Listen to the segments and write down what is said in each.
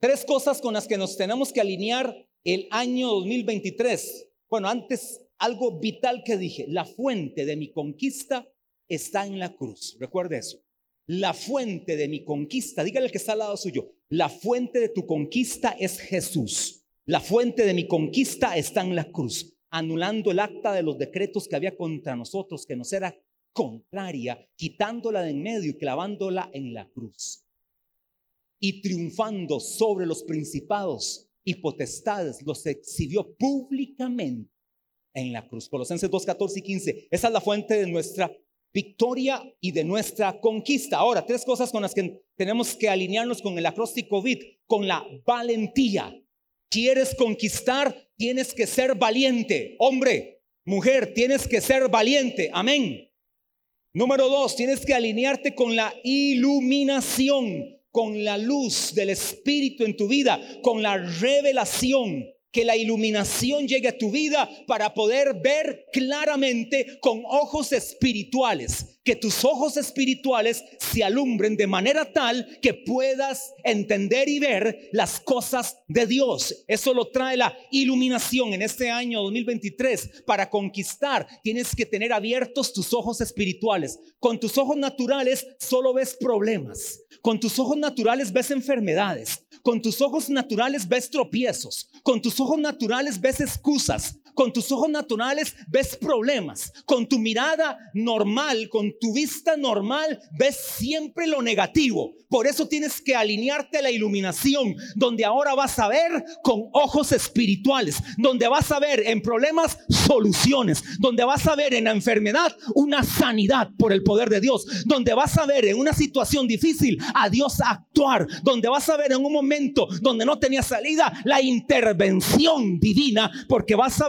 Tres cosas con las que nos tenemos que alinear el año 2023. Bueno, antes algo vital que dije, la fuente de mi conquista está en la cruz. Recuerde eso. La fuente de mi conquista, dígale al que está al lado suyo, la fuente de tu conquista es Jesús. La fuente de mi conquista está en la cruz, anulando el acta de los decretos que había contra nosotros, que nos era contraria, quitándola de en medio y clavándola en la cruz. Y triunfando sobre los principados y potestades, los exhibió públicamente en la cruz. Colosenses 2, 14 y 15. Esa es la fuente de nuestra victoria y de nuestra conquista. Ahora, tres cosas con las que tenemos que alinearnos con el acróstico VIT, con la valentía. ¿Quieres conquistar? Tienes que ser valiente. Hombre, mujer, tienes que ser valiente. Amén. Número dos, tienes que alinearte con la iluminación, con la luz del Espíritu en tu vida, con la revelación que la iluminación llegue a tu vida para poder ver claramente con ojos espirituales, que tus ojos espirituales se alumbren de manera tal que puedas entender y ver las cosas de Dios. Eso lo trae la iluminación en este año 2023. Para conquistar tienes que tener abiertos tus ojos espirituales. Con tus ojos naturales solo ves problemas. Con tus ojos naturales ves enfermedades. Con tus ojos naturales ves tropiezos. Con tus ojos naturales ves excusas. Con tus ojos naturales ves problemas. Con tu mirada normal, con tu vista normal, ves siempre lo negativo. Por eso tienes que alinearte a la iluminación, donde ahora vas a ver con ojos espirituales, donde vas a ver en problemas soluciones, donde vas a ver en la enfermedad una sanidad por el poder de Dios, donde vas a ver en una situación difícil a Dios actuar, donde vas a ver en un momento donde no tenía salida la intervención divina, porque vas a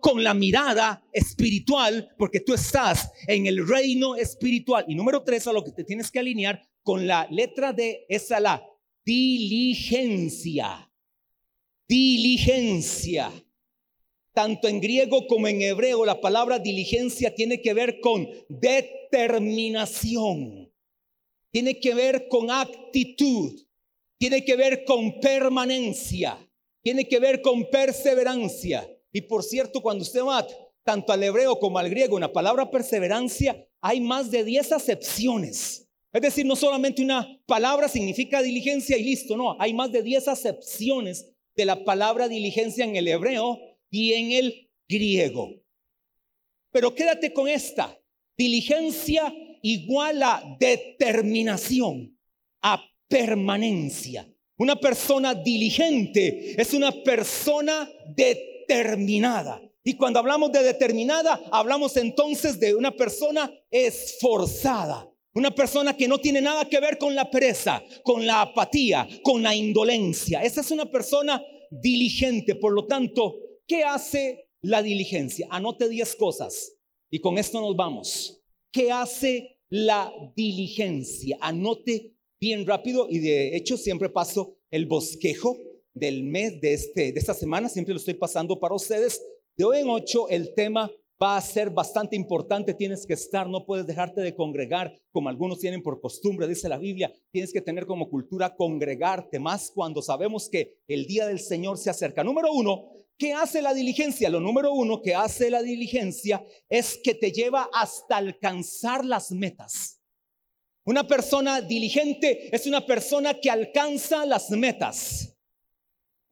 con la mirada espiritual, porque tú estás en el reino espiritual. Y número tres, a lo que te tienes que alinear con la letra D, esa la diligencia. Diligencia. Tanto en griego como en hebreo, la palabra diligencia tiene que ver con determinación. Tiene que ver con actitud. Tiene que ver con permanencia. Tiene que ver con perseverancia. Y por cierto, cuando usted va tanto al hebreo como al griego, en la palabra perseverancia hay más de 10 acepciones. Es decir, no solamente una palabra significa diligencia y listo, no, hay más de 10 acepciones de la palabra diligencia en el hebreo y en el griego. Pero quédate con esta, diligencia igual a determinación, a permanencia. Una persona diligente es una persona determinada. Y cuando hablamos de determinada, hablamos entonces de una persona esforzada. Una persona que no tiene nada que ver con la pereza, con la apatía, con la indolencia. Esa es una persona diligente. Por lo tanto, ¿qué hace la diligencia? Anote 10 cosas y con esto nos vamos. ¿Qué hace la diligencia? Anote bien rápido y de hecho siempre paso el bosquejo del mes de, este, de esta semana, siempre lo estoy pasando para ustedes. De hoy en ocho el tema va a ser bastante importante, tienes que estar, no puedes dejarte de congregar como algunos tienen por costumbre, dice la Biblia, tienes que tener como cultura congregarte más cuando sabemos que el día del Señor se acerca. Número uno, ¿qué hace la diligencia? Lo número uno que hace la diligencia es que te lleva hasta alcanzar las metas. Una persona diligente es una persona que alcanza las metas.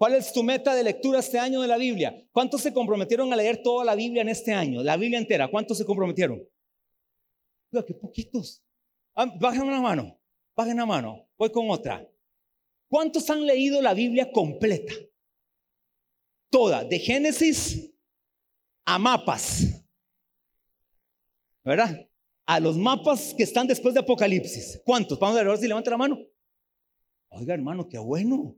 ¿Cuál es tu meta de lectura este año de la Biblia? ¿Cuántos se comprometieron a leer toda la Biblia en este año? La Biblia entera. ¿Cuántos se comprometieron? qué poquitos. Ah, bajen una mano. Bajen una mano. Voy con otra. ¿Cuántos han leído la Biblia completa? Toda, de Génesis a mapas. ¿Verdad? A los mapas que están después de Apocalipsis. ¿Cuántos? Vamos a ver si levanta la mano. Oiga, hermano, qué bueno.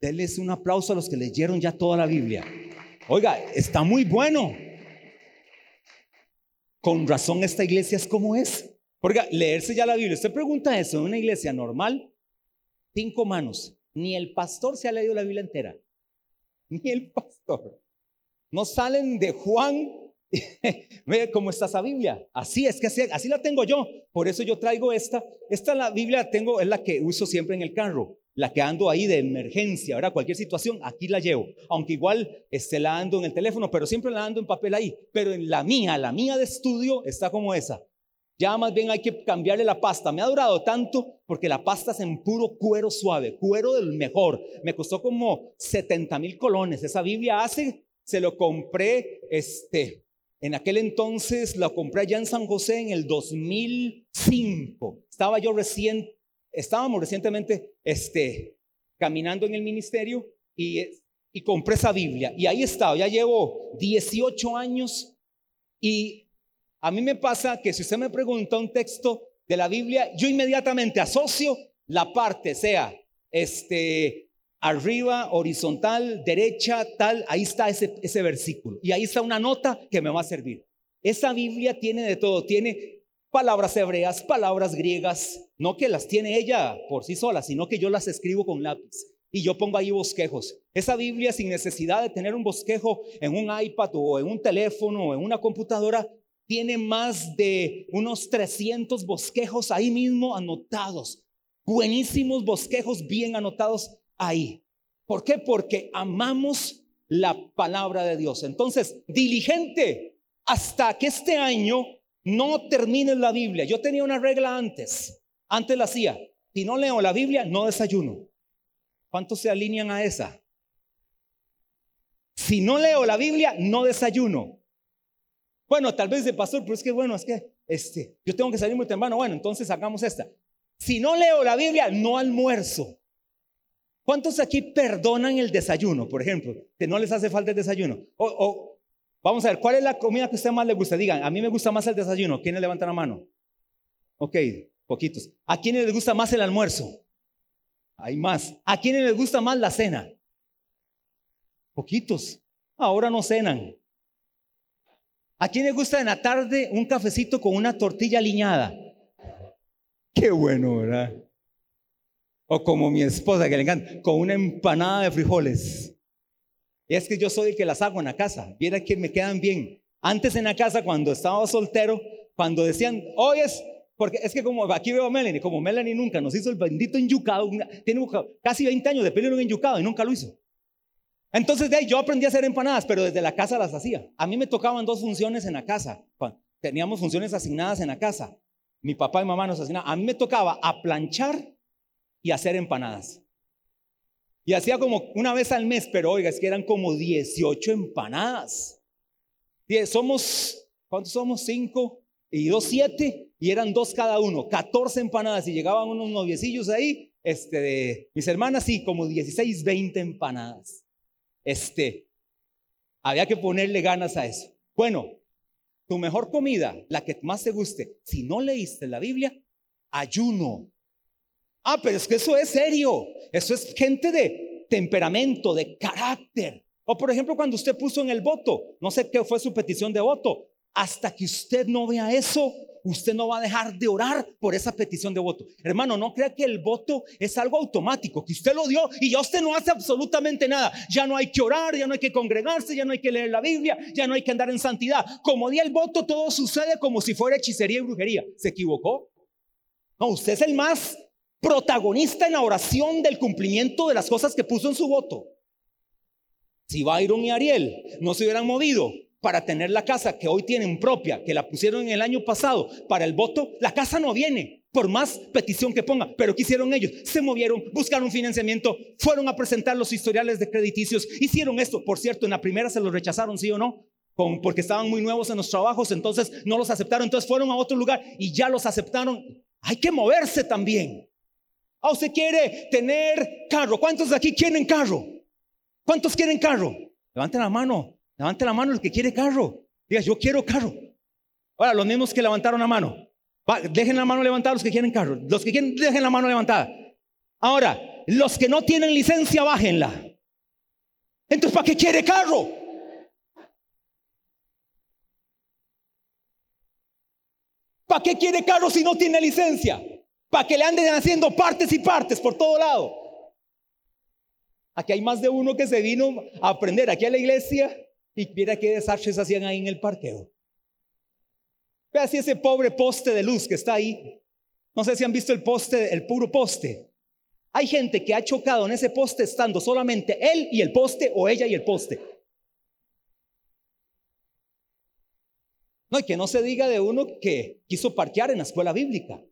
Denles un aplauso a los que leyeron ya toda la Biblia. Oiga, está muy bueno. Con razón esta iglesia es como es. Oiga, leerse ya la Biblia. Usted pregunta eso en una iglesia normal, cinco manos. Ni el pastor se ha leído la Biblia entera. Ni el pastor. No salen de Juan. Ve cómo está esa Biblia. Así es que así, así, la tengo yo. Por eso yo traigo esta. Esta la Biblia tengo, es la que uso siempre en el carro. La que ando ahí de emergencia, ¿verdad? Cualquier situación, aquí la llevo. Aunque igual esté la ando en el teléfono, pero siempre la ando en papel ahí. Pero en la mía, la mía de estudio, está como esa. Ya más bien hay que cambiarle la pasta. Me ha durado tanto porque la pasta es en puro cuero suave, cuero del mejor. Me costó como 70 mil colones. Esa Biblia hace, se lo compré, este, en aquel entonces la compré allá en San José en el 2005. Estaba yo recién, estábamos recientemente, este, caminando en el ministerio y, y compré esa Biblia. Y ahí estaba, ya llevo 18 años y a mí me pasa que si usted me pregunta un texto de la Biblia, yo inmediatamente asocio la parte, sea este, arriba, horizontal, derecha, tal, ahí está ese, ese versículo. Y ahí está una nota que me va a servir. Esa Biblia tiene de todo, tiene palabras hebreas, palabras griegas, no que las tiene ella por sí sola, sino que yo las escribo con lápiz y yo pongo ahí bosquejos. Esa Biblia sin necesidad de tener un bosquejo en un iPad o en un teléfono o en una computadora, tiene más de unos 300 bosquejos ahí mismo anotados. Buenísimos bosquejos bien anotados ahí. ¿Por qué? Porque amamos la palabra de Dios. Entonces, diligente hasta que este año no termine la Biblia. Yo tenía una regla antes. Antes la hacía. Si no leo la Biblia, no desayuno. ¿Cuántos se alinean a esa? Si no leo la Biblia, no desayuno. Bueno, tal vez de pastor, pero es que bueno, es que este, yo tengo que salir muy temprano. Bueno, entonces sacamos esta. Si no leo la Biblia, no almuerzo. ¿Cuántos aquí perdonan el desayuno, por ejemplo? Que no les hace falta el desayuno. O, vamos a ver, ¿cuál es la comida que a usted más le gusta? Digan, a mí me gusta más el desayuno. ¿Quiénes levantan la mano? Ok, poquitos. ¿A quiénes les gusta más el almuerzo? Hay más. ¿A quiénes les gusta más la cena? Poquitos. Ahora no cenan. ¿A quién le gusta en la tarde un cafecito con una tortilla aliñada? Qué bueno, ¿verdad? O como mi esposa que le encanta, con una empanada de frijoles. Es que yo soy el que las hago en la casa. Viera que me quedan bien. Antes en la casa, cuando estaba soltero, cuando decían, hoy es, porque es que como aquí veo a Melanie, como Melanie nunca nos hizo el bendito enyucado, tiene casi 20 años de pelo en enyucado y nunca lo hizo. Entonces de ahí yo aprendí a hacer empanadas, pero desde la casa las hacía. A mí me tocaban dos funciones en la casa. Teníamos funciones asignadas en la casa. Mi papá y mamá nos asignaban. A mí me tocaba a planchar y hacer empanadas. Y hacía como una vez al mes, pero oiga, es que eran como 18 empanadas. Somos, ¿cuántos somos? Cinco y dos, siete. Y eran dos cada uno, 14 empanadas. Y llegaban unos noviecillos ahí, este, de mis hermanas, sí, como 16, 20 empanadas. Este, había que ponerle ganas a eso. Bueno, tu mejor comida, la que más te guste, si no leíste la Biblia, ayuno. Ah, pero es que eso es serio. Eso es gente de temperamento, de carácter. O por ejemplo, cuando usted puso en el voto, no sé qué fue su petición de voto, hasta que usted no vea eso, usted no va a dejar de orar por esa petición de voto. Hermano, no crea que el voto es algo automático, que usted lo dio y ya usted no hace absolutamente nada. Ya no hay que orar, ya no hay que congregarse, ya no hay que leer la Biblia, ya no hay que andar en santidad. Como di el voto, todo sucede como si fuera hechicería y brujería. ¿Se equivocó? No, usted es el más protagonista en la oración del cumplimiento de las cosas que puso en su voto. Si Byron y Ariel no se hubieran movido para tener la casa que hoy tienen propia, que la pusieron en el año pasado para el voto, la casa no viene, por más petición que ponga. Pero ¿qué hicieron ellos? Se movieron, buscaron financiamiento, fueron a presentar los historiales de crediticios, hicieron esto. Por cierto, en la primera se los rechazaron, sí o no, porque estaban muy nuevos en los trabajos, entonces no los aceptaron, entonces fueron a otro lugar y ya los aceptaron. Hay que moverse también. Ah, usted quiere tener carro. ¿Cuántos de aquí quieren carro? ¿Cuántos quieren carro? Levanten la mano. Levante la mano el que quiere carro. Diga, yo quiero carro. Ahora, los mismos que levantaron la mano. dejen la mano levantada los que quieren carro. Los que quieren, dejen la mano levantada. Ahora, los que no tienen licencia, bájenla. Entonces, ¿para qué quiere carro? ¿Para qué quiere carro si no tiene licencia? Que le anden haciendo partes y partes por todo lado. Aquí hay más de uno que se vino a aprender aquí a la iglesia y mira qué desastres hacían ahí en el parqueo. Vea si ese pobre poste de luz que está ahí. No sé si han visto el poste, el puro poste. Hay gente que ha chocado en ese poste estando solamente él y el poste o ella y el poste. No, y que no se diga de uno que quiso parquear en la escuela bíblica.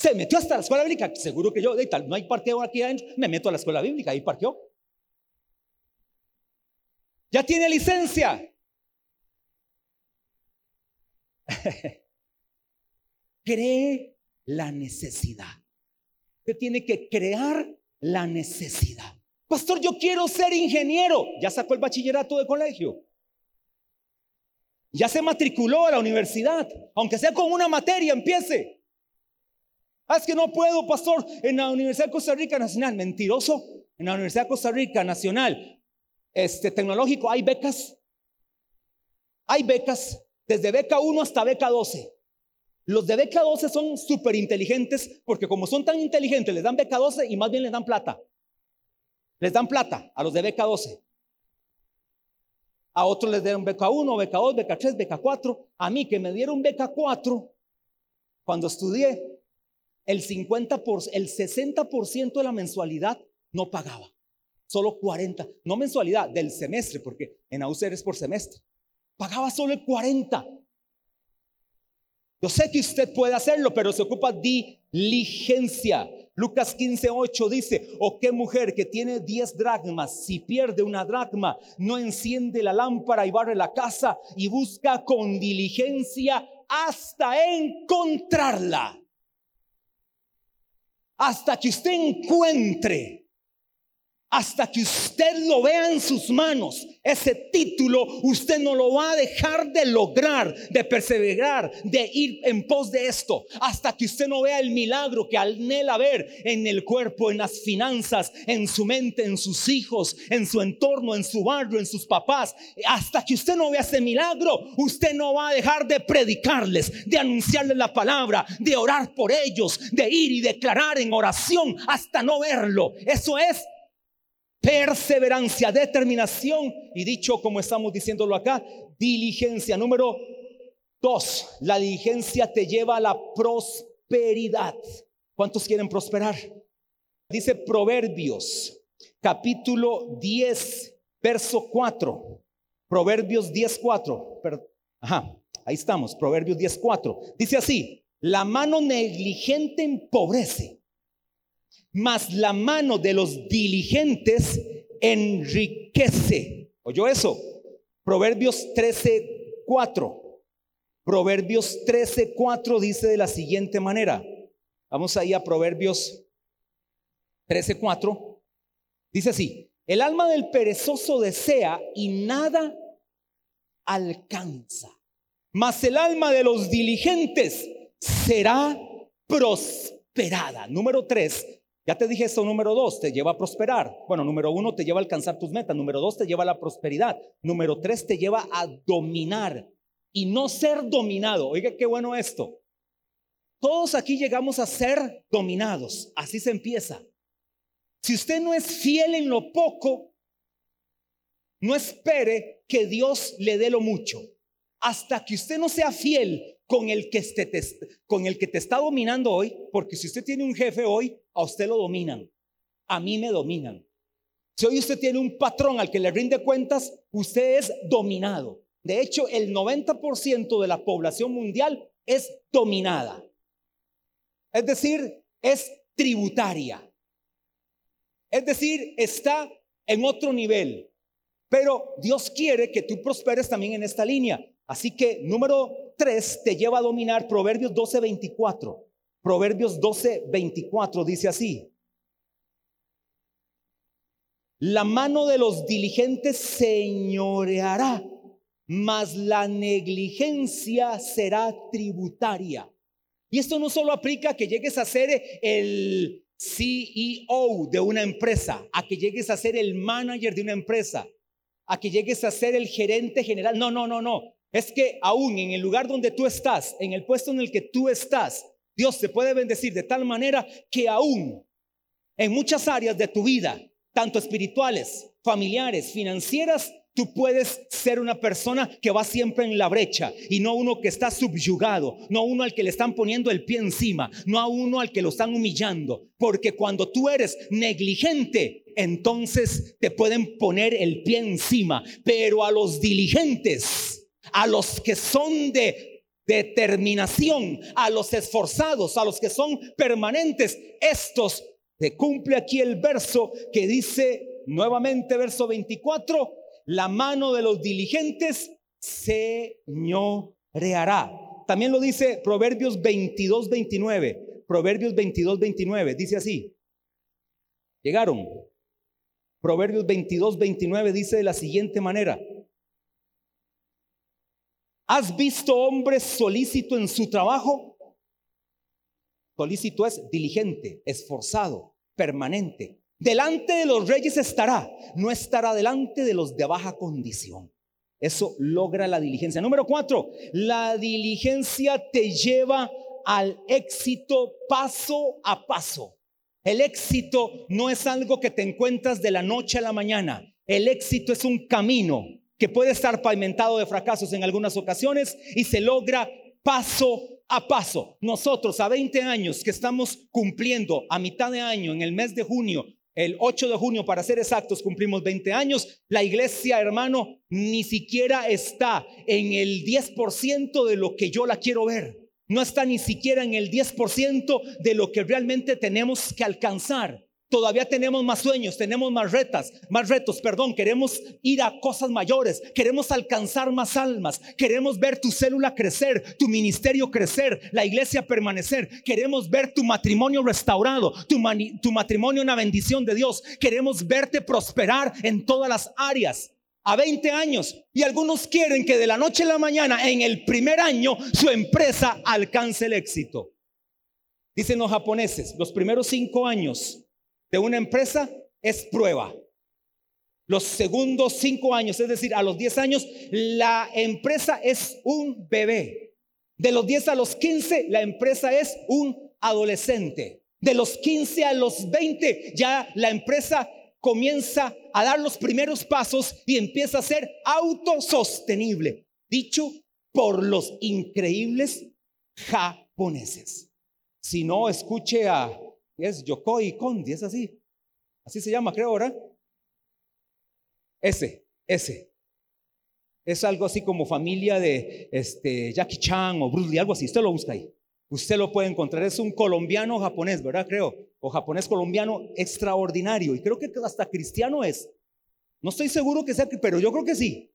Se metió hasta la escuela bíblica. Seguro que yo, de tal, no hay parqueo aquí adentro, me meto a la escuela bíblica y parqueó. Ya tiene licencia. Cree la necesidad. Usted tiene que crear la necesidad. Pastor, yo quiero ser ingeniero. Ya sacó el bachillerato de colegio. Ya se matriculó a la universidad. Aunque sea con una materia, empiece. Es que no puedo, pastor, en la Universidad de Costa Rica Nacional. Mentiroso. En la Universidad de Costa Rica Nacional, este tecnológico, hay becas. Hay becas, desde beca 1 hasta beca 12. Los de beca 12 son súper inteligentes porque como son tan inteligentes, les dan beca 12 y más bien les dan plata. Les dan plata a los de beca 12. A otros les dieron beca 1, beca 2, beca 3, beca 4. A mí que me dieron beca 4, cuando estudié, el 50%, por, el 60% de la mensualidad no pagaba. Solo 40, no mensualidad, del semestre, porque en AUCER es por semestre. Pagaba solo el 40. Yo sé que usted puede hacerlo, pero se ocupa diligencia. Lucas 15:8 dice, o qué mujer que tiene 10 dracmas, si pierde una dracma, no enciende la lámpara y barre la casa y busca con diligencia hasta encontrarla. Hasta que usted encuentre hasta que usted lo vea en sus manos, ese título usted no lo va a dejar de lograr, de perseverar, de ir en pos de esto. Hasta que usted no vea el milagro que anhela ver en el cuerpo, en las finanzas, en su mente, en sus hijos, en su entorno, en su barrio, en sus papás. Hasta que usted no vea ese milagro, usted no va a dejar de predicarles, de anunciarles la palabra, de orar por ellos, de ir y declarar en oración hasta no verlo. Eso es perseverancia, determinación y dicho como estamos diciéndolo acá, diligencia. Número dos, la diligencia te lleva a la prosperidad. ¿Cuántos quieren prosperar? Dice Proverbios, capítulo 10, verso 4. Proverbios 10, 4. Ajá, ahí estamos, Proverbios 10, 4. Dice así, la mano negligente empobrece mas la mano de los diligentes enriquece. ¿Oyó eso? Proverbios 13, 4. Proverbios 13, 4 dice de la siguiente manera. Vamos ahí a Proverbios 13, 4. Dice así, el alma del perezoso desea y nada alcanza, mas el alma de los diligentes será prosperada. Número 3, ya te dije esto, número dos, te lleva a prosperar. Bueno, número uno, te lleva a alcanzar tus metas. Número dos, te lleva a la prosperidad. Número tres, te lleva a dominar y no ser dominado. Oiga, qué bueno esto. Todos aquí llegamos a ser dominados. Así se empieza. Si usted no es fiel en lo poco, no espere que Dios le dé lo mucho. Hasta que usted no sea fiel con el, que te, el que te está dominando hoy, porque si usted tiene un jefe hoy, a usted lo dominan, a mí me dominan. Si hoy usted tiene un patrón al que le rinde cuentas, usted es dominado. De hecho, el 90% de la población mundial es dominada. Es decir, es tributaria. Es decir, está en otro nivel. Pero Dios quiere que tú prosperes también en esta línea. Así que número 3 te lleva a dominar Proverbios 12, 24. Proverbios 12, 24 dice así. La mano de los diligentes señoreará, mas la negligencia será tributaria. Y esto no solo aplica a que llegues a ser el CEO de una empresa, a que llegues a ser el manager de una empresa, a que llegues a ser el gerente general. No, no, no, no es que aún en el lugar donde tú estás, en el puesto en el que tú estás, Dios te puede bendecir de tal manera que aún en muchas áreas de tu vida, tanto espirituales, familiares, financieras, Tú puedes ser una persona que va siempre en la brecha y no uno que está subyugado, no uno al que le están poniendo el pie encima, no a uno al que lo están humillando. Porque cuando tú eres negligente, entonces te pueden poner el pie encima. Pero a los diligentes, a los que son de determinación, a los esforzados, a los que son permanentes, estos se cumple aquí el verso que dice nuevamente, verso 24 la mano de los diligentes señoreará. También lo dice Proverbios 22, 29. Proverbios 22, 29. Dice así. Llegaron. Proverbios 22, 29 dice de la siguiente manera. ¿Has visto hombre solícito en su trabajo? Solícito es diligente, esforzado, permanente. Delante de los reyes estará, no estará delante de los de baja condición. Eso logra la diligencia. Número cuatro, la diligencia te lleva al éxito paso a paso. El éxito no es algo que te encuentras de la noche a la mañana. El éxito es un camino que puede estar pavimentado de fracasos en algunas ocasiones y se logra paso a paso. Nosotros a 20 años que estamos cumpliendo a mitad de año, en el mes de junio, el 8 de junio, para ser exactos, cumplimos 20 años. La iglesia, hermano, ni siquiera está en el 10% de lo que yo la quiero ver. No está ni siquiera en el 10% de lo que realmente tenemos que alcanzar. Todavía tenemos más sueños, tenemos más retas, más retos, perdón, queremos ir a cosas mayores, queremos alcanzar más almas, queremos ver tu célula crecer, tu ministerio crecer, la iglesia permanecer, queremos ver tu matrimonio restaurado, tu, tu matrimonio una bendición de Dios, queremos verte prosperar en todas las áreas. A 20 años y algunos quieren que de la noche a la mañana, en el primer año, su empresa alcance el éxito. Dicen los japoneses, los primeros cinco años de una empresa es prueba. Los segundos cinco años, es decir, a los diez años, la empresa es un bebé. De los diez a los quince, la empresa es un adolescente. De los quince a los veinte, ya la empresa comienza a dar los primeros pasos y empieza a ser autosostenible. Dicho por los increíbles japoneses. Si no, escuche a es Yokoi Kondi, es así. Así se llama, creo, ahora. Ese, ese. Es algo así como familia de este, Jackie Chan o Bruce Lee, algo así. Usted lo busca ahí. Usted lo puede encontrar. Es un colombiano japonés, ¿verdad? Creo. O japonés colombiano extraordinario. Y creo que hasta cristiano es. No estoy seguro que sea, pero yo creo que sí.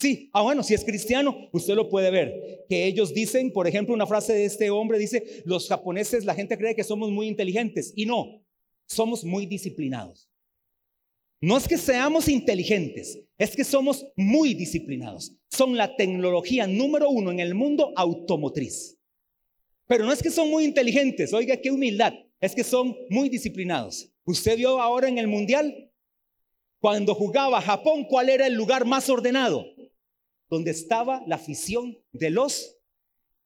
Sí, ah bueno, si es cristiano, usted lo puede ver. Que ellos dicen, por ejemplo, una frase de este hombre dice, los japoneses, la gente cree que somos muy inteligentes y no, somos muy disciplinados. No es que seamos inteligentes, es que somos muy disciplinados. Son la tecnología número uno en el mundo automotriz. Pero no es que son muy inteligentes, oiga qué humildad, es que son muy disciplinados. Usted vio ahora en el mundial, cuando jugaba Japón, ¿cuál era el lugar más ordenado? Donde estaba la afición de los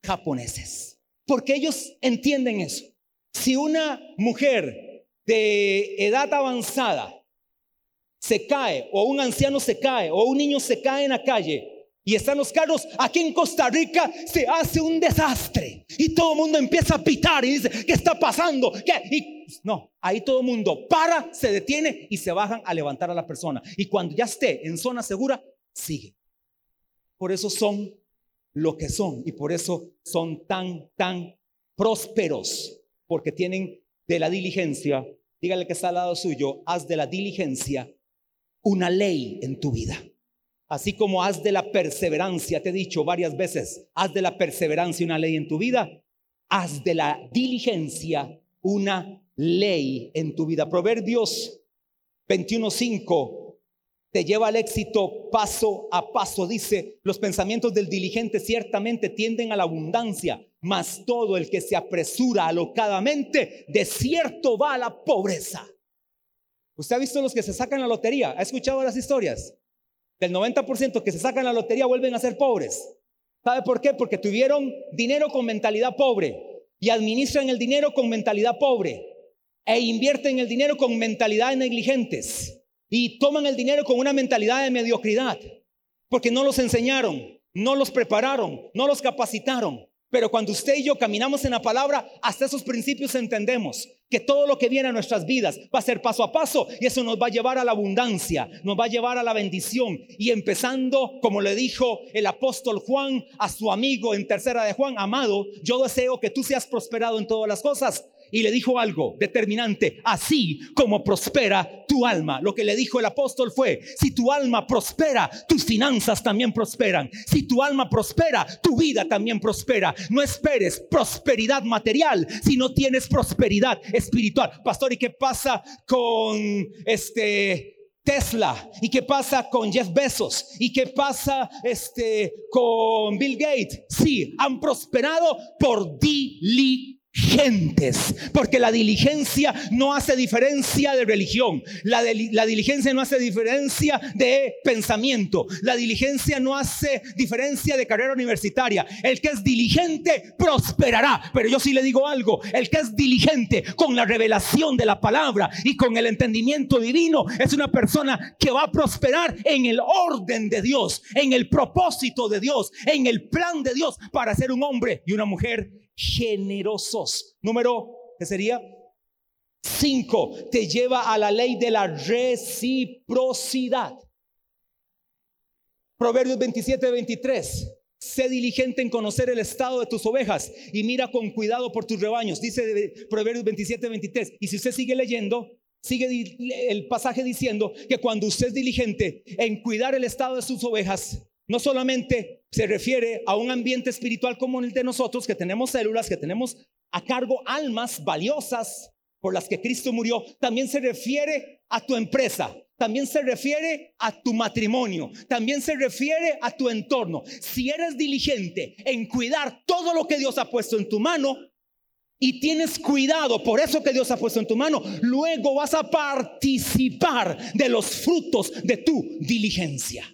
japoneses. Porque ellos entienden eso. Si una mujer de edad avanzada se cae, o un anciano se cae, o un niño se cae en la calle, y están los carros, aquí en Costa Rica se hace un desastre. Y todo el mundo empieza a pitar y dice, ¿qué está pasando? Y no, ahí todo el mundo para, se detiene y se bajan a levantar a la persona. Y cuando ya esté en zona segura, sigue. Por eso son lo que son y por eso son tan, tan prósperos, porque tienen de la diligencia, dígale que está al lado suyo, haz de la diligencia una ley en tu vida. Así como haz de la perseverancia, te he dicho varias veces, haz de la perseverancia una ley en tu vida, haz de la diligencia una ley en tu vida. Proverbios 21.5 te lleva al éxito paso a paso. Dice, los pensamientos del diligente ciertamente tienden a la abundancia, mas todo el que se apresura alocadamente, de cierto va a la pobreza. ¿Usted ha visto los que se sacan la lotería? ¿Ha escuchado las historias? Del 90% que se sacan la lotería vuelven a ser pobres. ¿Sabe por qué? Porque tuvieron dinero con mentalidad pobre y administran el dinero con mentalidad pobre e invierten el dinero con mentalidad negligentes. Y toman el dinero con una mentalidad de mediocridad, porque no los enseñaron, no los prepararon, no los capacitaron. Pero cuando usted y yo caminamos en la palabra, hasta esos principios entendemos que todo lo que viene a nuestras vidas va a ser paso a paso y eso nos va a llevar a la abundancia, nos va a llevar a la bendición. Y empezando, como le dijo el apóstol Juan a su amigo en tercera de Juan, amado, yo deseo que tú seas prosperado en todas las cosas y le dijo algo determinante, así como prospera tu alma. Lo que le dijo el apóstol fue, si tu alma prospera, tus finanzas también prosperan. Si tu alma prospera, tu vida también prospera. No esperes prosperidad material si no tienes prosperidad espiritual. Pastor, ¿y qué pasa con este Tesla y qué pasa con Jeff Bezos y qué pasa este con Bill Gates. Sí, han prosperado por diligencia gentes, porque la diligencia no hace diferencia de religión, la, diligencia no hace diferencia de pensamiento, la diligencia no hace diferencia de carrera universitaria. El que es diligente prosperará, pero yo sí le digo algo, el que es diligente con la revelación de la palabra y con el entendimiento divino es una persona que va a prosperar en el orden de Dios, en el propósito de Dios, en el plan de Dios para ser un hombre y una mujer generosos. Número, ¿qué sería? Cinco, te lleva a la ley de la reciprocidad. Proverbios 27, 23. Sé diligente en conocer el estado de tus ovejas y mira con cuidado por tus rebaños. Dice Proverbios 27, 23. Y si usted sigue leyendo, sigue el pasaje diciendo que cuando usted es diligente en cuidar el estado de sus ovejas, no solamente se refiere a un ambiente espiritual como el de nosotros, que tenemos células, que tenemos a cargo almas valiosas por las que Cristo murió, también se refiere a tu empresa, también se refiere a tu matrimonio, también se refiere a tu entorno. Si eres diligente en cuidar todo lo que Dios ha puesto en tu mano, y tienes cuidado por eso que Dios ha puesto en tu mano, luego vas a participar de los frutos de tu diligencia.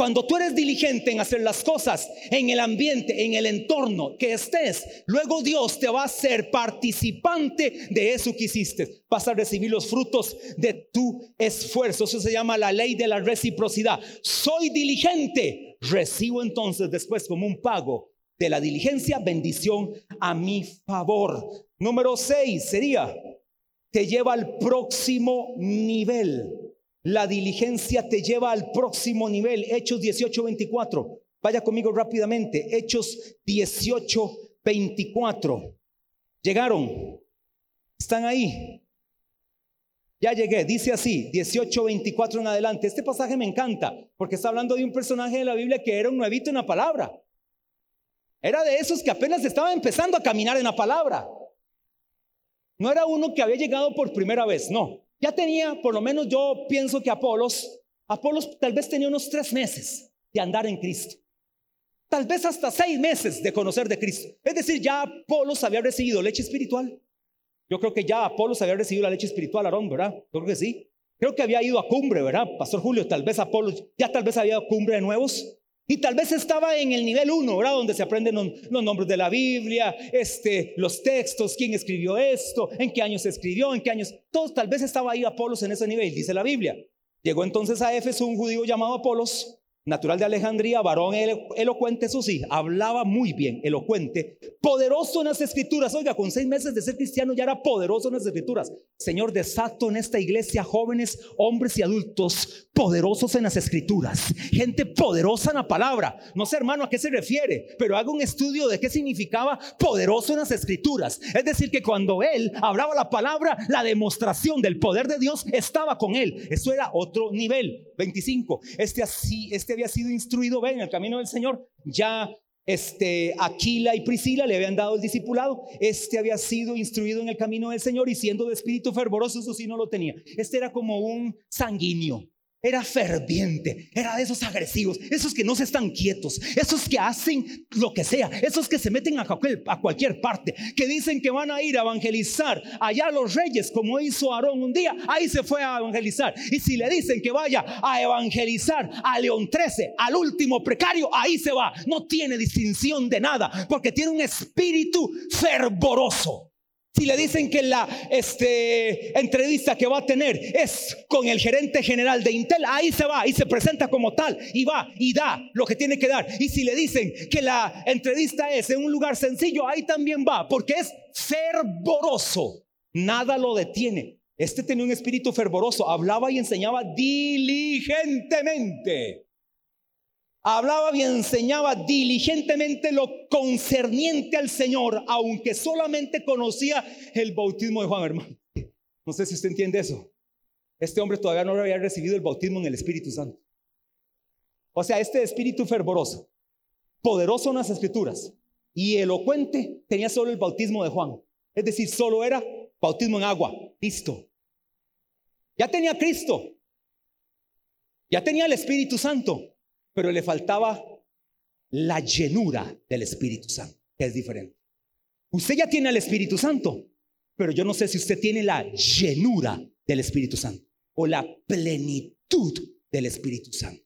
Cuando tú eres diligente en hacer las cosas en el ambiente, en el entorno que estés, luego Dios te va a hacer participante de eso que hiciste. Vas a recibir los frutos de tu esfuerzo. Eso se llama la ley de la reciprocidad. Soy diligente. Recibo entonces después como un pago de la diligencia bendición a mi favor. Número 6 sería, te lleva al próximo nivel. La diligencia te lleva al próximo nivel. Hechos 18, 24. Vaya conmigo rápidamente. Hechos 18, 24. Llegaron. Están ahí. Ya llegué. Dice así, 18, 24 en adelante. Este pasaje me encanta porque está hablando de un personaje de la Biblia que era un nuevito en la palabra. Era de esos que apenas estaba empezando a caminar en la palabra. No era uno que había llegado por primera vez, no. Ya tenía, por lo menos yo pienso que Apolos, Apolos tal vez tenía unos tres meses de andar en Cristo. Tal vez hasta seis meses de conocer de Cristo. Es decir, ya Apolos había recibido leche espiritual. Yo creo que ya Apolos había recibido la leche espiritual, Aarón, ¿verdad? Yo creo que sí. Creo que había ido a cumbre, ¿verdad? Pastor Julio, tal vez Apolos, ya tal vez había ido a cumbre de nuevos. Y tal vez estaba en el nivel uno, ¿verdad? Donde se aprenden los nombres de la Biblia, este, los textos, quién escribió esto, en qué años se escribió, en qué años. Todos, tal vez estaba ahí Apolos en ese nivel, dice la Biblia. Llegó entonces a Éfeso un judío llamado Apolos, natural de Alejandría, varón elocuente, eso sí, hablaba muy bien, elocuente, poderoso en las escrituras. Oiga, con seis meses de ser cristiano ya era poderoso en las escrituras. Señor, desato en esta iglesia jóvenes, hombres y adultos poderosos en las escrituras, gente poderosa en la palabra. No sé, hermano, a qué se refiere, pero haga un estudio de qué significaba poderoso en las escrituras. Es decir, que cuando él hablaba la palabra, la demostración del poder de Dios estaba con él. Eso era otro nivel. 25. Este así, este había sido instruido, ven, en el camino del Señor. Ya este, Aquila y Priscila le habían dado el discipulado. Este había sido instruido en el camino del Señor y siendo de espíritu fervoroso, eso sí no lo tenía. Este era como un sanguíneo. Era ferviente, era de esos agresivos, esos que no se están quietos, esos que hacen lo que sea, esos que se meten a cualquier, a cualquier parte, que dicen que van a ir a evangelizar allá a los reyes, como hizo Aarón un día, ahí se fue a evangelizar. Y si le dicen que vaya a evangelizar a León 13, al último precario, ahí se va. No tiene distinción de nada, porque tiene un espíritu fervoroso. Si le dicen que la este, entrevista que va a tener es con el gerente general de Intel, ahí se va y se presenta como tal y va y da lo que tiene que dar. Y si le dicen que la entrevista es en un lugar sencillo, ahí también va, porque es fervoroso. Nada lo detiene. Este tenía un espíritu fervoroso, hablaba y enseñaba diligentemente. Hablaba y enseñaba diligentemente lo concerniente al Señor, aunque solamente conocía el bautismo de Juan, hermano. No sé si usted entiende eso. Este hombre todavía no había recibido el bautismo en el Espíritu Santo. O sea, este espíritu fervoroso, poderoso en las escrituras y elocuente, tenía solo el bautismo de Juan. Es decir, solo era bautismo en agua. Listo. Ya tenía Cristo. Ya tenía el Espíritu Santo, pero le faltaba la llenura del Espíritu Santo, que es diferente. Usted ya tiene el Espíritu Santo, pero yo no sé si usted tiene la llenura del Espíritu Santo o la plenitud del Espíritu Santo.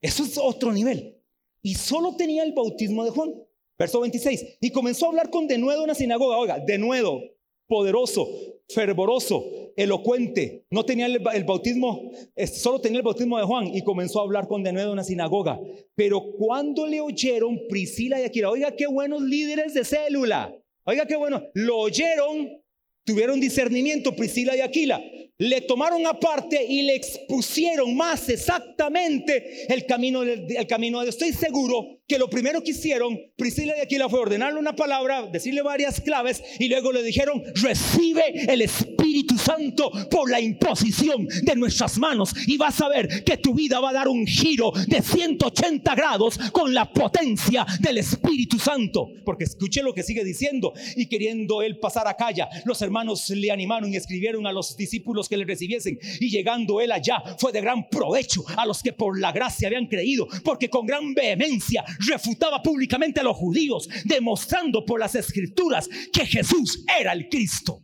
Eso es otro nivel. Y solo tenía el bautismo de Juan. Verso 26. Y comenzó a hablar con denuedo en la sinagoga. Oiga, denuedo, poderoso, fervoroso, elocuente. No tenía el, bautismo, solo tenía el bautismo de Juan y comenzó a hablar con denuedo en la sinagoga. Pero cuando le oyeron Priscila y Aquila, oiga qué buenos líderes de célula, oiga qué bueno, lo oyeron, tuvieron discernimiento Priscila y Aquila le tomaron aparte y le expusieron más exactamente el camino, el camino de Estoy seguro que lo primero que hicieron, Priscila y Aquila, fue ordenarle una palabra, decirle varias claves y luego le dijeron, recibe el Espíritu Santo por la imposición de nuestras manos y vas a ver que tu vida va a dar un giro de 180 grados con la potencia del Espíritu Santo. Porque escuche lo que sigue diciendo y queriendo él pasar a calla, los hermanos le animaron y escribieron a los discípulos que le recibiesen. Y llegando él allá fue de gran provecho a los que por la gracia habían creído, porque con gran vehemencia refutaba públicamente a los judíos, demostrando por las escrituras que Jesús era el Cristo.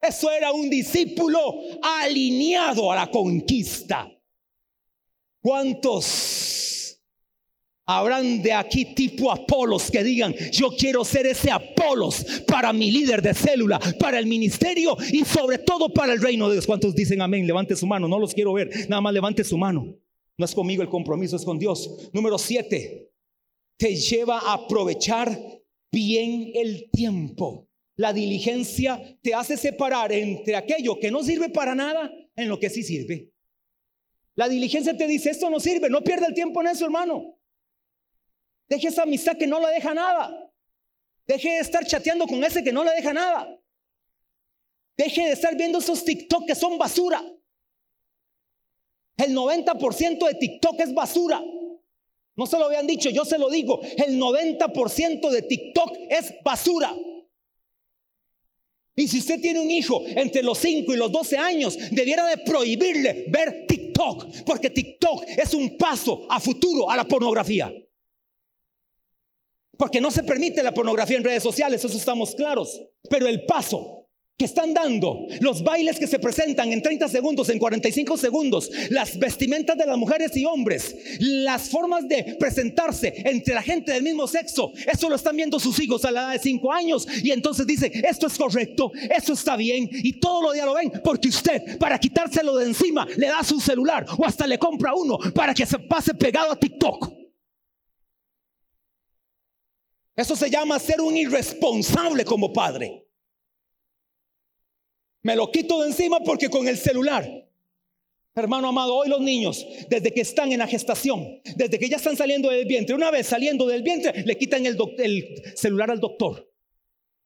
Eso era un discípulo alineado a la conquista. ¿Cuántos Habrán de aquí tipo Apolos que digan, yo quiero ser ese Apolos para mi líder de célula, para el ministerio y sobre todo para el reino de Dios. ¿Cuántos dicen amén? Levante su mano, no los quiero ver, nada más levante su mano. No es conmigo el compromiso, es con Dios. Número siete, te lleva a aprovechar bien el tiempo. La diligencia te hace separar entre aquello que no sirve para nada en lo que sí sirve. La diligencia te dice, esto no sirve, no pierda el tiempo en eso, hermano. Deje esa amistad que no la deja nada. Deje de estar chateando con ese que no le deja nada. Deje de estar viendo esos TikTok que son basura. El 90% de TikTok es basura. No se lo habían dicho, yo se lo digo. El 90% de TikTok es basura. Y si usted tiene un hijo entre los 5 y los 12 años, debiera de prohibirle ver TikTok, porque TikTok es un paso a futuro a la pornografía. Porque no se permite la pornografía en redes sociales, eso estamos claros. Pero el paso que están dando, los bailes que se presentan en 30 segundos, en 45 segundos, las vestimentas de las mujeres y hombres, las formas de presentarse entre la gente del mismo sexo, eso lo están viendo sus hijos a la edad de 5 años y entonces dice, esto es correcto, esto está bien y todo lo día lo ven porque usted para quitárselo de encima le da su celular o hasta le compra uno para que se pase pegado a TikTok. Eso se llama ser un irresponsable como padre. Me lo quito de encima porque con el celular, hermano amado, hoy los niños, desde que están en la gestación, desde que ya están saliendo del vientre, una vez saliendo del vientre, le quitan el, el celular al doctor.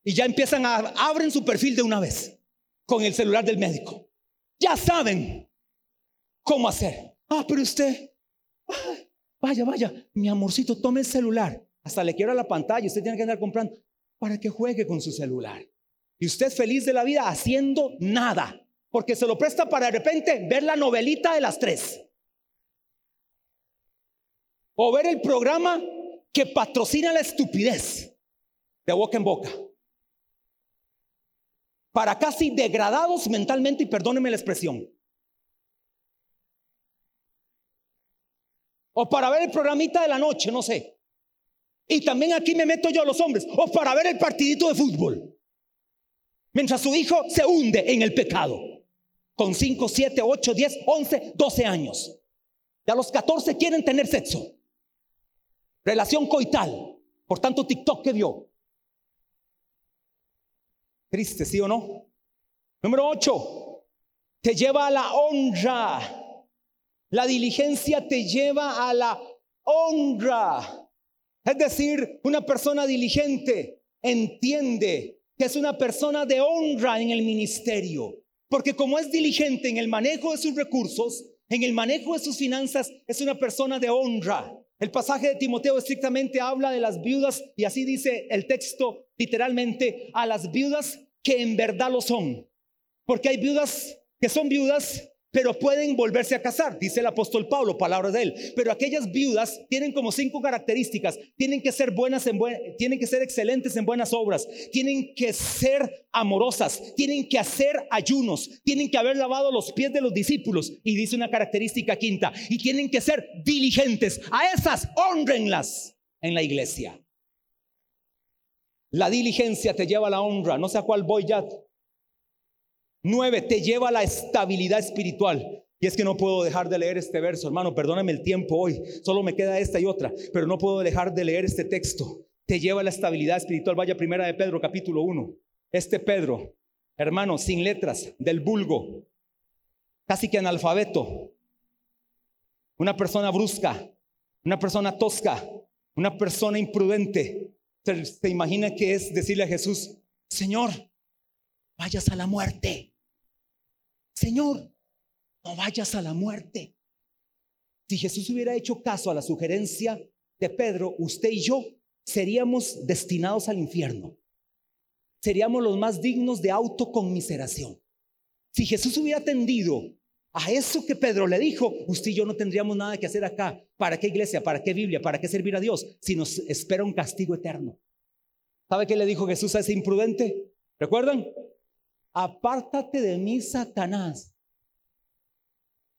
Y ya empiezan a, abren su perfil de una vez con el celular del médico. Ya saben cómo hacer. Ah, pero usted, vaya, vaya, mi amorcito, tome el celular. Hasta le quiero la pantalla, usted tiene que andar comprando para que juegue con su celular. Y usted feliz de la vida haciendo nada, porque se lo presta para de repente ver la novelita de las tres. O ver el programa que patrocina la estupidez de boca en boca. Para casi degradados mentalmente, y perdóneme la expresión. O para ver el programita de la noche, no sé. Y también aquí me meto yo a los hombres, o para ver el partidito de fútbol. Mientras su hijo se hunde en el pecado. Con 5, 7, 8, 10, 11, 12 años. Y a los 14 quieren tener sexo. Relación coital. Por tanto, TikTok que vio. Triste, ¿sí o no? Número 8. Te lleva a la honra. La diligencia te lleva a la honra. Es decir, una persona diligente entiende que es una persona de honra en el ministerio. Porque como es diligente en el manejo de sus recursos, en el manejo de sus finanzas, es una persona de honra. El pasaje de Timoteo estrictamente habla de las viudas y así dice el texto literalmente a las viudas que en verdad lo son. Porque hay viudas que son viudas pero pueden volverse a casar, dice el apóstol Pablo, palabras de él. Pero aquellas viudas tienen como cinco características. Tienen que ser buenas en tienen que ser excelentes en buenas obras, tienen que ser amorosas, tienen que hacer ayunos, tienen que haber lavado los pies de los discípulos y dice una característica quinta, y tienen que ser diligentes. A esas honrenlas en la iglesia. La diligencia te lleva a la honra, no sé a cuál voy ya, Nueve, te lleva a la estabilidad espiritual. Y es que no puedo dejar de leer este verso, hermano, perdóname el tiempo hoy, solo me queda esta y otra, pero no puedo dejar de leer este texto. Te lleva a la estabilidad espiritual. Vaya primera de Pedro, capítulo 1. Este Pedro, hermano, sin letras, del vulgo, casi que analfabeto, una persona brusca, una persona tosca, una persona imprudente. Se imagina que es decirle a Jesús, Señor, vayas a la muerte. Señor, no vayas a la muerte. Si Jesús hubiera hecho caso a la sugerencia de Pedro, usted y yo seríamos destinados al infierno. Seríamos los más dignos de autoconmiseración. Si Jesús hubiera atendido a eso que Pedro le dijo, usted y yo no tendríamos nada que hacer acá. ¿Para qué iglesia? ¿Para qué Biblia? ¿Para qué servir a Dios? Si nos espera un castigo eterno. ¿Sabe qué le dijo Jesús a ese imprudente? ¿Recuerdan? Apártate de mí, Satanás.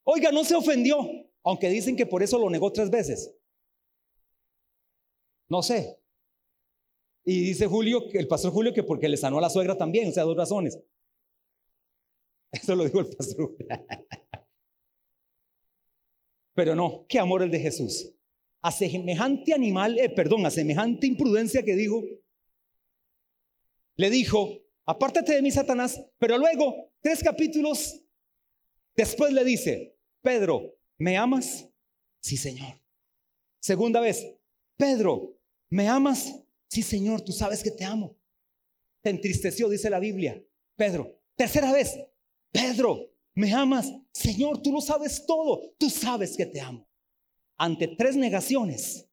Oiga, no se ofendió, aunque dicen que por eso lo negó tres veces. No sé. Y dice Julio, el pastor Julio, que porque le sanó a la suegra también, o sea, dos razones. Eso lo dijo el pastor. Pero no, qué amor el de Jesús. A semejante animal, eh, perdón, a semejante imprudencia que dijo, le dijo, apártate de mí, Satanás. Pero luego, tres capítulos después le dice, Pedro, ¿me amas? Sí, Señor. Segunda vez, Pedro, ¿me amas? Sí, Señor, tú sabes que te amo. Te entristeció, dice la Biblia. Pedro, tercera vez, Pedro, ¿me amas? Señor, tú lo sabes todo, tú sabes que te amo. Ante tres negaciones,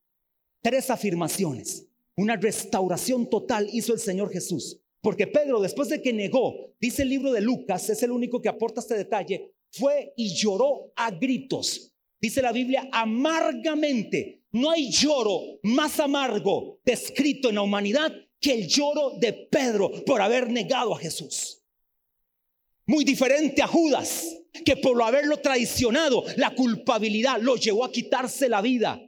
tres afirmaciones, una restauración total hizo el Señor Jesús. Porque Pedro, después de que negó, dice el libro de Lucas, es el único que aporta este detalle, fue y lloró a gritos. Dice la Biblia amargamente. No hay lloro más amargo descrito en la humanidad que el lloro de Pedro por haber negado a Jesús. Muy diferente a Judas, que por haberlo traicionado, la culpabilidad lo llevó a quitarse la vida.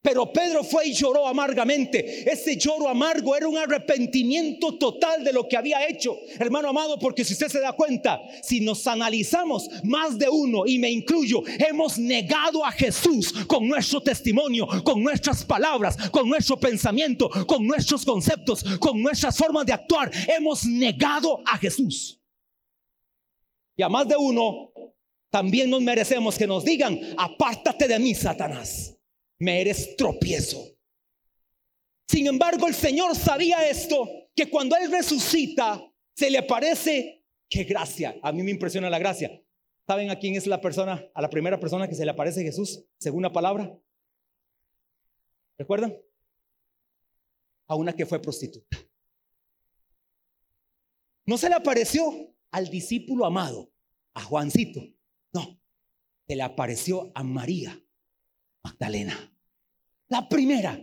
Pero Pedro fue y lloró amargamente. Ese lloro amargo era un arrepentimiento total de lo que había hecho. Hermano amado, porque si usted se da cuenta, si nos analizamos más de uno, y me incluyo, hemos negado a Jesús con nuestro testimonio, con nuestras palabras, con nuestro pensamiento, con nuestros conceptos, con nuestras formas de actuar. Hemos negado a Jesús. Y a más de uno, también nos merecemos que nos digan, apártate de mí, Satanás me eres tropiezo. Sin embargo, el Señor sabía esto, que cuando Él resucita, se le aparece, qué gracia, a mí me impresiona la gracia. ¿Saben a quién es la persona, a la primera persona que se le aparece Jesús, según la palabra? ¿Recuerdan? A una que fue prostituta. No se le apareció al discípulo amado, a Juancito. No, se le apareció a María, Magdalena. La primera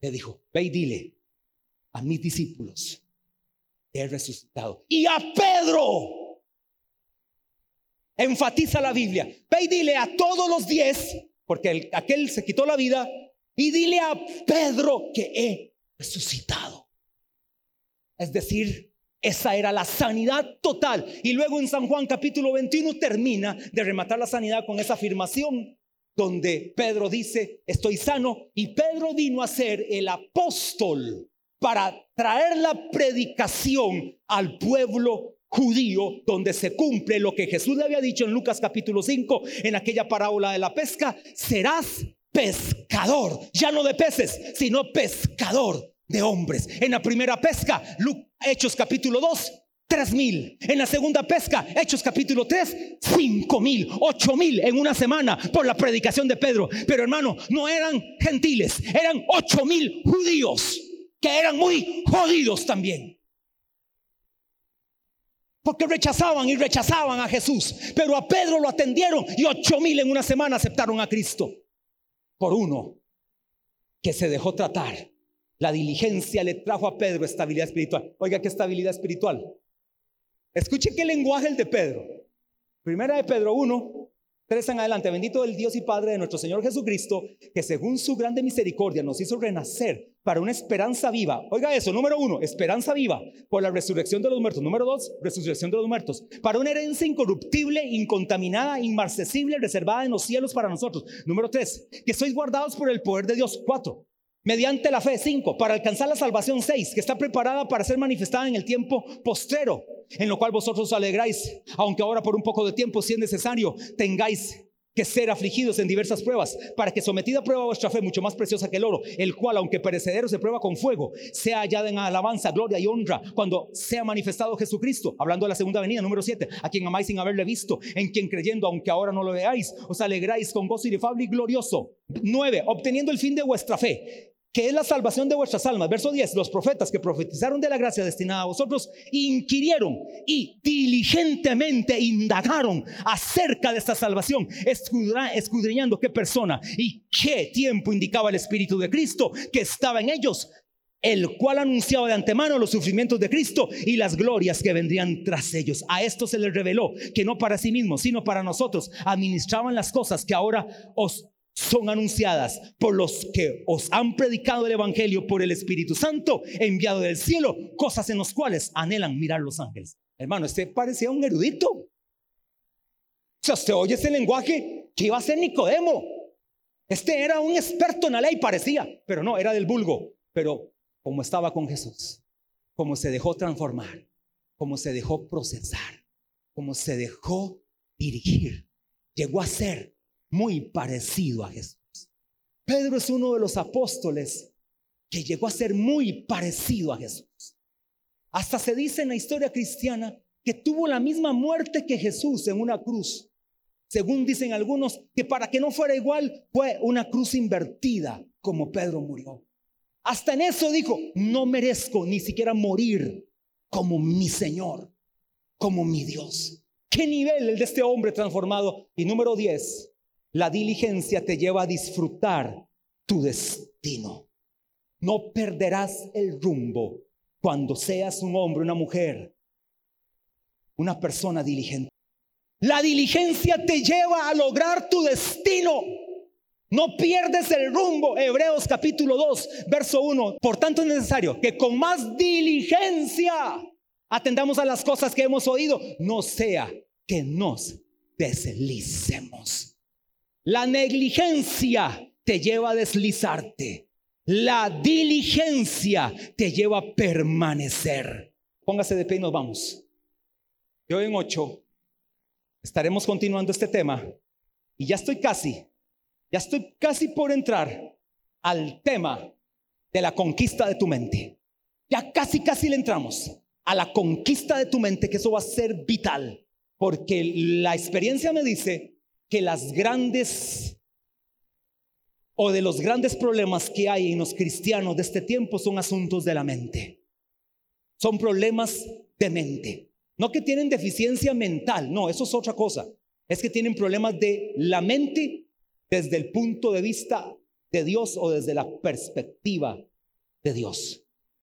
le dijo, ve y dile a mis discípulos, he resucitado. Y a Pedro, enfatiza la Biblia, ve y dile a todos los diez, porque aquel se quitó la vida, y dile a Pedro que he resucitado. Es decir, Esa era la sanidad total. Y luego en San Juan capítulo 21 termina de rematar la sanidad con esa afirmación donde Pedro dice, estoy sano. Y Pedro vino a ser el apóstol para traer la predicación al pueblo judío donde se cumple lo que Jesús le había dicho en Lucas capítulo 5 en aquella parábola de la pesca, serás pescador, ya no de peces, sino pescador de hombres. En la primera pesca, Hechos capítulo 2, tres mil. En la segunda pesca, Hechos capítulo 3, cinco mil, ocho mil en una semana por la predicación de Pedro. Pero hermano, no eran gentiles, eran ocho mil judíos que eran muy jodidos también. Porque rechazaban y rechazaban a Jesús. Pero a Pedro lo atendieron y ocho mil en una semana aceptaron a Cristo. Por uno que se dejó tratar. La diligencia le trajo a Pedro estabilidad espiritual. Oiga, ¿qué estabilidad espiritual? Escuche qué lenguaje el de Pedro. Primera de Pedro 1, Tres en adelante, bendito el Dios y Padre de nuestro Señor Jesucristo, que según su grande misericordia nos hizo renacer para una esperanza viva. Oiga eso, número uno, esperanza viva por la resurrección de los muertos. Número dos, resurrección de los muertos. Para una herencia incorruptible, incontaminada, inmarcesible, reservada en los cielos para nosotros. Número tres, que sois guardados por el poder de Dios. Cuatro, mediante la fe. Cinco, para alcanzar la salvación. Seis, que está preparada para ser manifestada en el tiempo postrero en lo cual vosotros os alegráis, aunque ahora por un poco de tiempo, si es necesario, tengáis que ser afligidos en diversas pruebas, para que sometida a prueba vuestra fe, mucho más preciosa que el oro, el cual, aunque perecedero se prueba con fuego, sea hallada en alabanza, gloria y honra, cuando sea manifestado Jesucristo, hablando de la segunda venida, número 7, a quien amáis sin haberle visto, en quien creyendo, aunque ahora no lo veáis, os alegráis con gozo inefable y glorioso. 9, obteniendo el fin de vuestra fe que es la salvación de vuestras almas. Verso 10, los profetas que profetizaron de la gracia destinada a vosotros, inquirieron y diligentemente indagaron acerca de esta salvación, escudriñando qué persona y qué tiempo indicaba el Espíritu de Cristo que estaba en ellos, el cual anunciaba de antemano los sufrimientos de Cristo y las glorias que vendrían tras ellos. A esto se les reveló que no para sí mismos, sino para nosotros administraban las cosas que ahora os son anunciadas por los que os han predicado el Evangelio por el Espíritu Santo enviado del cielo, cosas en las cuales anhelan mirar los ángeles. Hermano, este parecía un erudito. O usted oye ese lenguaje que iba a ser Nicodemo. Este era un experto en la ley, parecía, pero no, era del vulgo. Pero como estaba con Jesús, como se dejó transformar, como se dejó procesar, como se dejó dirigir, llegó a ser muy parecido a Jesús. Pedro es uno de los apóstoles que llegó a ser muy parecido a Jesús. Hasta se dice en la historia cristiana que tuvo la misma muerte que Jesús en una cruz. Según dicen algunos, que para que no fuera igual fue una cruz invertida como Pedro murió. Hasta en eso dijo, no merezco ni siquiera morir como mi Señor, como mi Dios. ¿Qué nivel el de este hombre transformado? Y número 10, la diligencia te lleva a disfrutar tu destino. No perderás el rumbo cuando seas un hombre, una mujer, una persona diligente. La diligencia te lleva a lograr tu destino. No pierdes el rumbo. Hebreos capítulo 2, verso 1. Por tanto es necesario que con más diligencia atendamos a las cosas que hemos oído, no sea que nos deslicemos. La negligencia te lleva a deslizarte. La diligencia te lleva a permanecer. Póngase de pie y nos vamos. Hoy en ocho estaremos continuando este tema y ya estoy casi, ya estoy casi por entrar al tema de la conquista de tu mente. Ya casi, casi le entramos a la conquista de tu mente, que eso va a ser vital, porque la experiencia me dice que las grandes o de los grandes problemas que hay en los cristianos de este tiempo son asuntos de la mente. Son problemas de mente. No que tienen deficiencia mental, no, eso es otra cosa. Es que tienen problemas de la mente desde el punto de vista de Dios o desde la perspectiva de Dios.